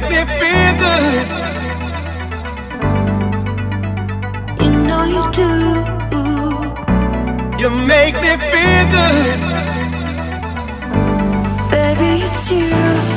make me feel good. You know you do. You make me feel good. Baby, it's you.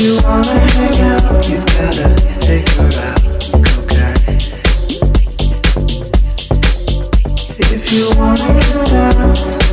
If you wanna get down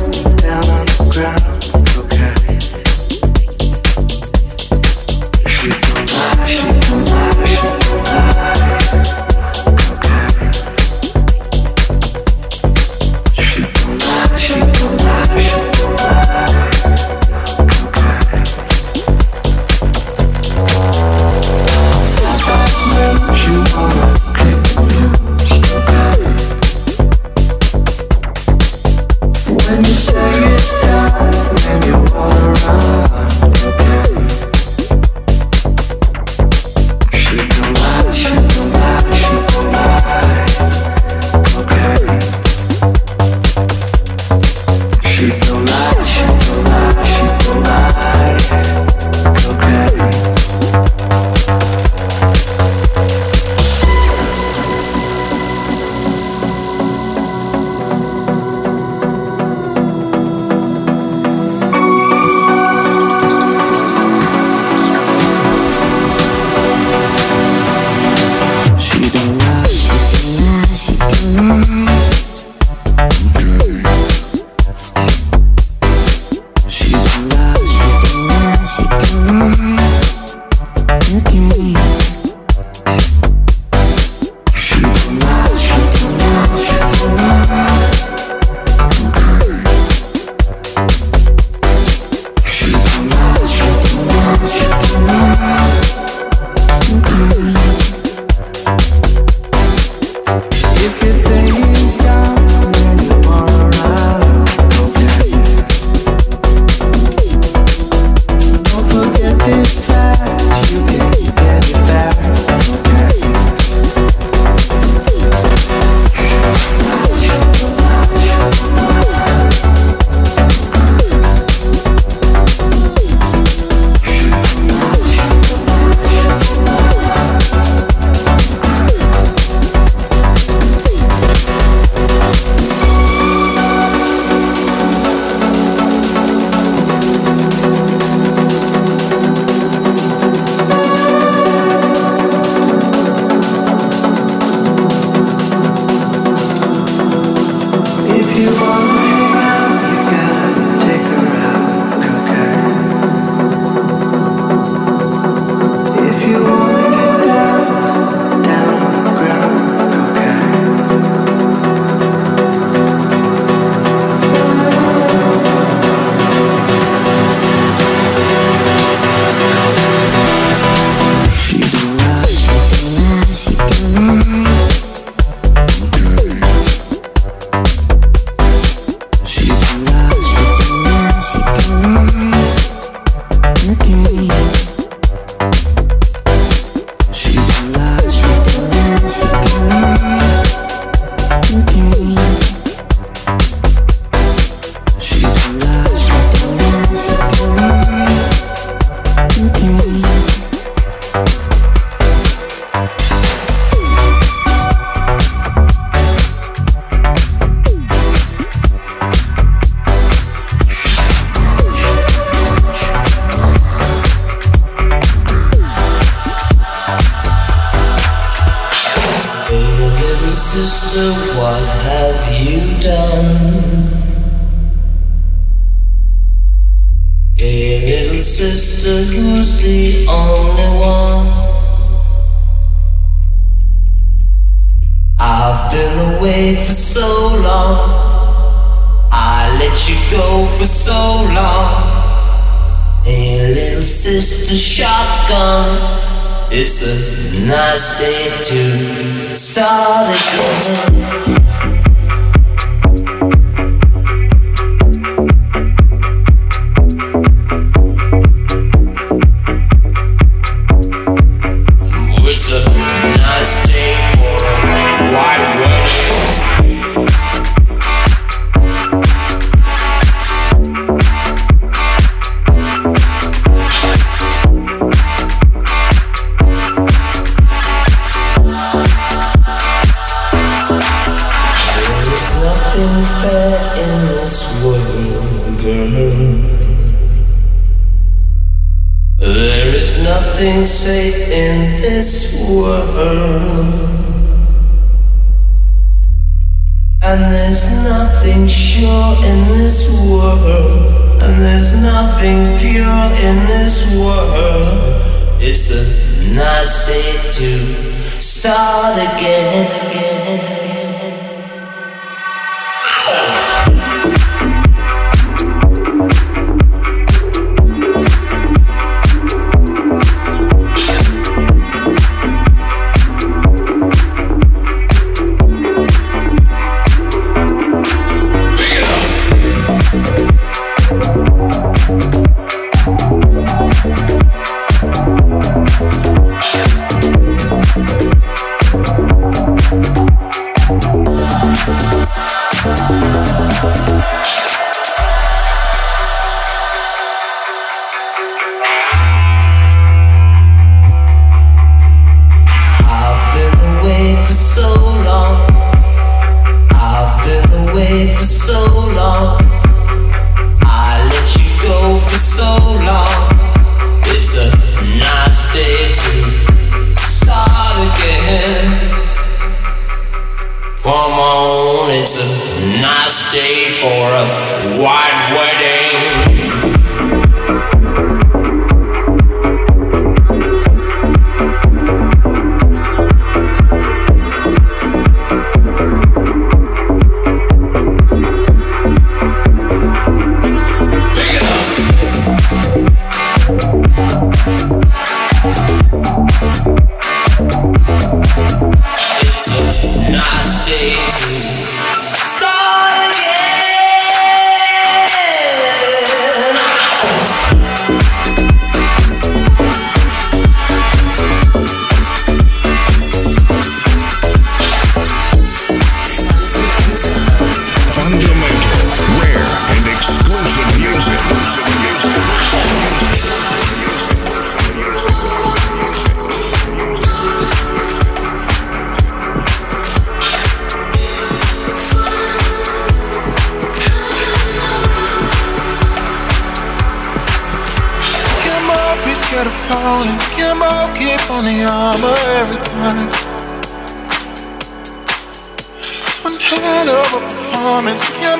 It's a nice day to start again.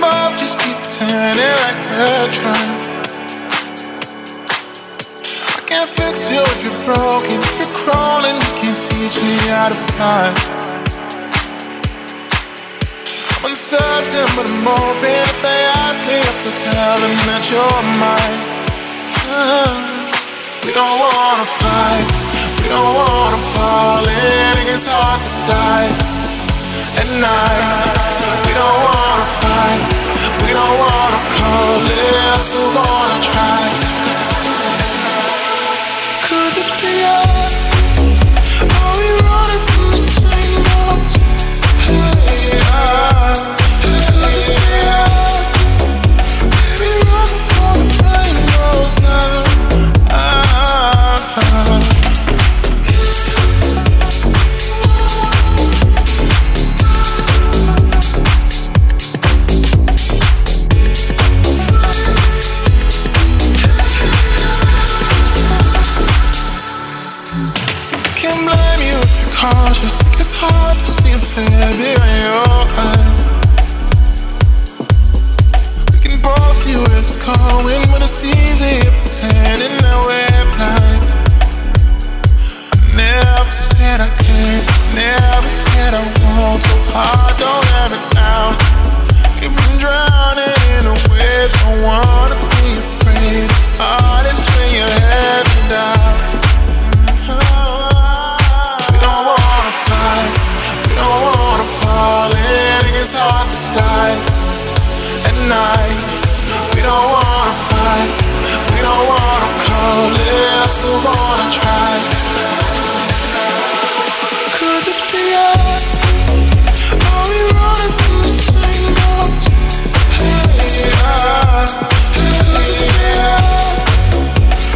them just keep turning like we're trying. I can't fix you if you're broken, if you're crawling, you can't teach me how to fly. I'm uncertain, but I'm open. If they ask me, I still tell them that you're mine. Uh, we don't wanna fight, we don't wanna fall in. It's hard to die at night. We don't wanna. We don't wanna call it, so wanna try. So hard, don't been drowning in the waves, don't wanna be afraid. Hardest when you're down. Oh, we don't wanna fight, we don't wanna fall in. It's hard to die at night. We don't wanna fight, we don't wanna call it. Still wanna try.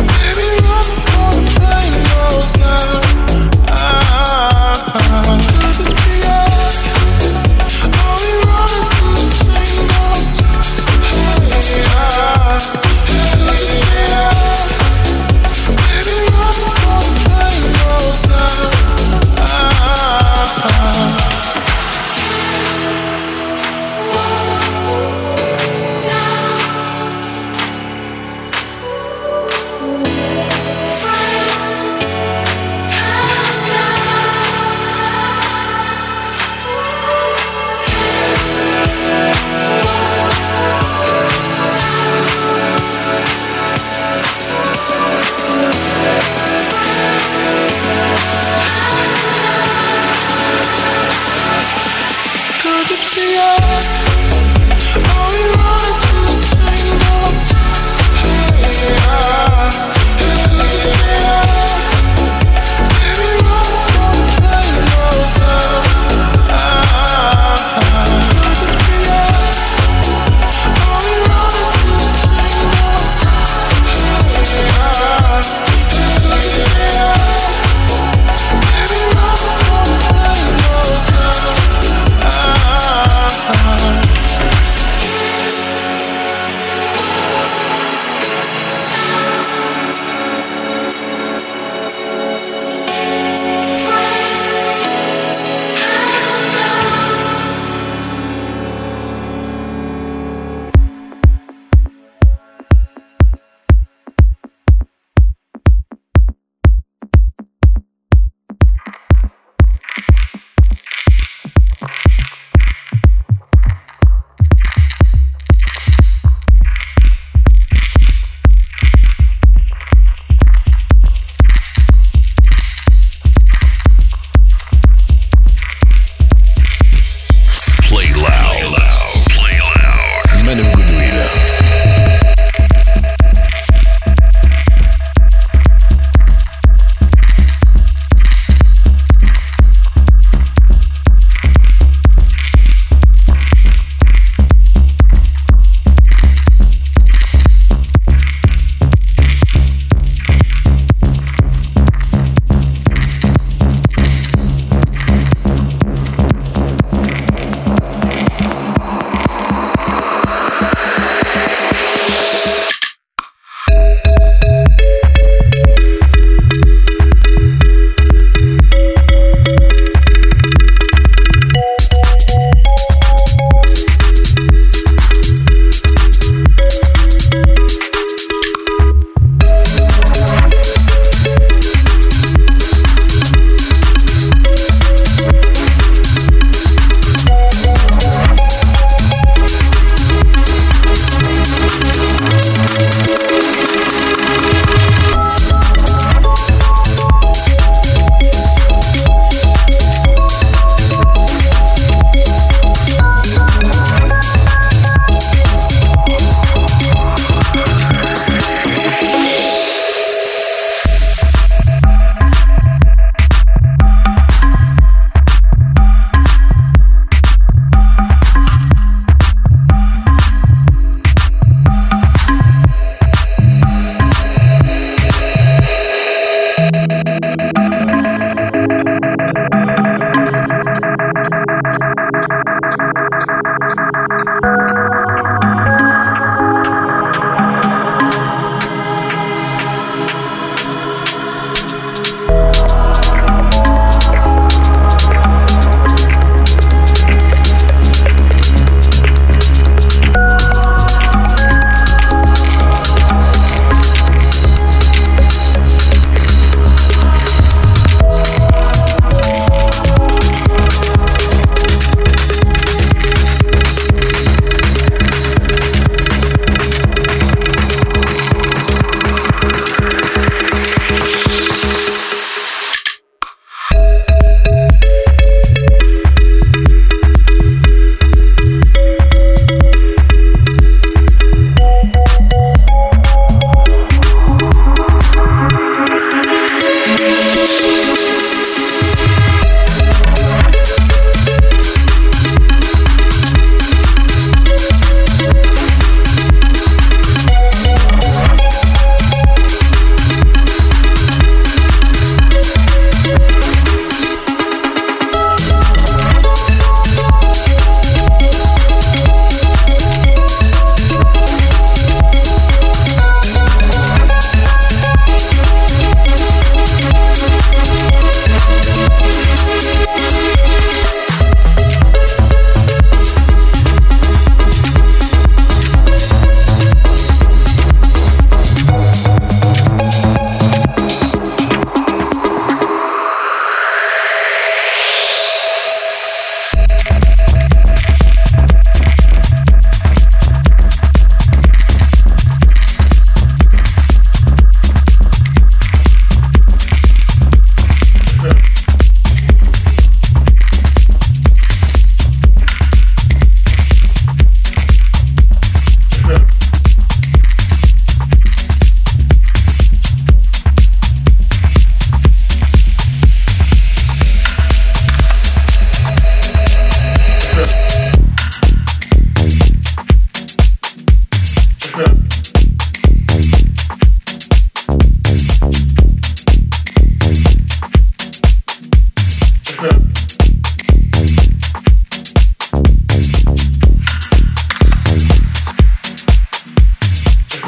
Baby, run for the flame goes down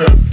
Yeah.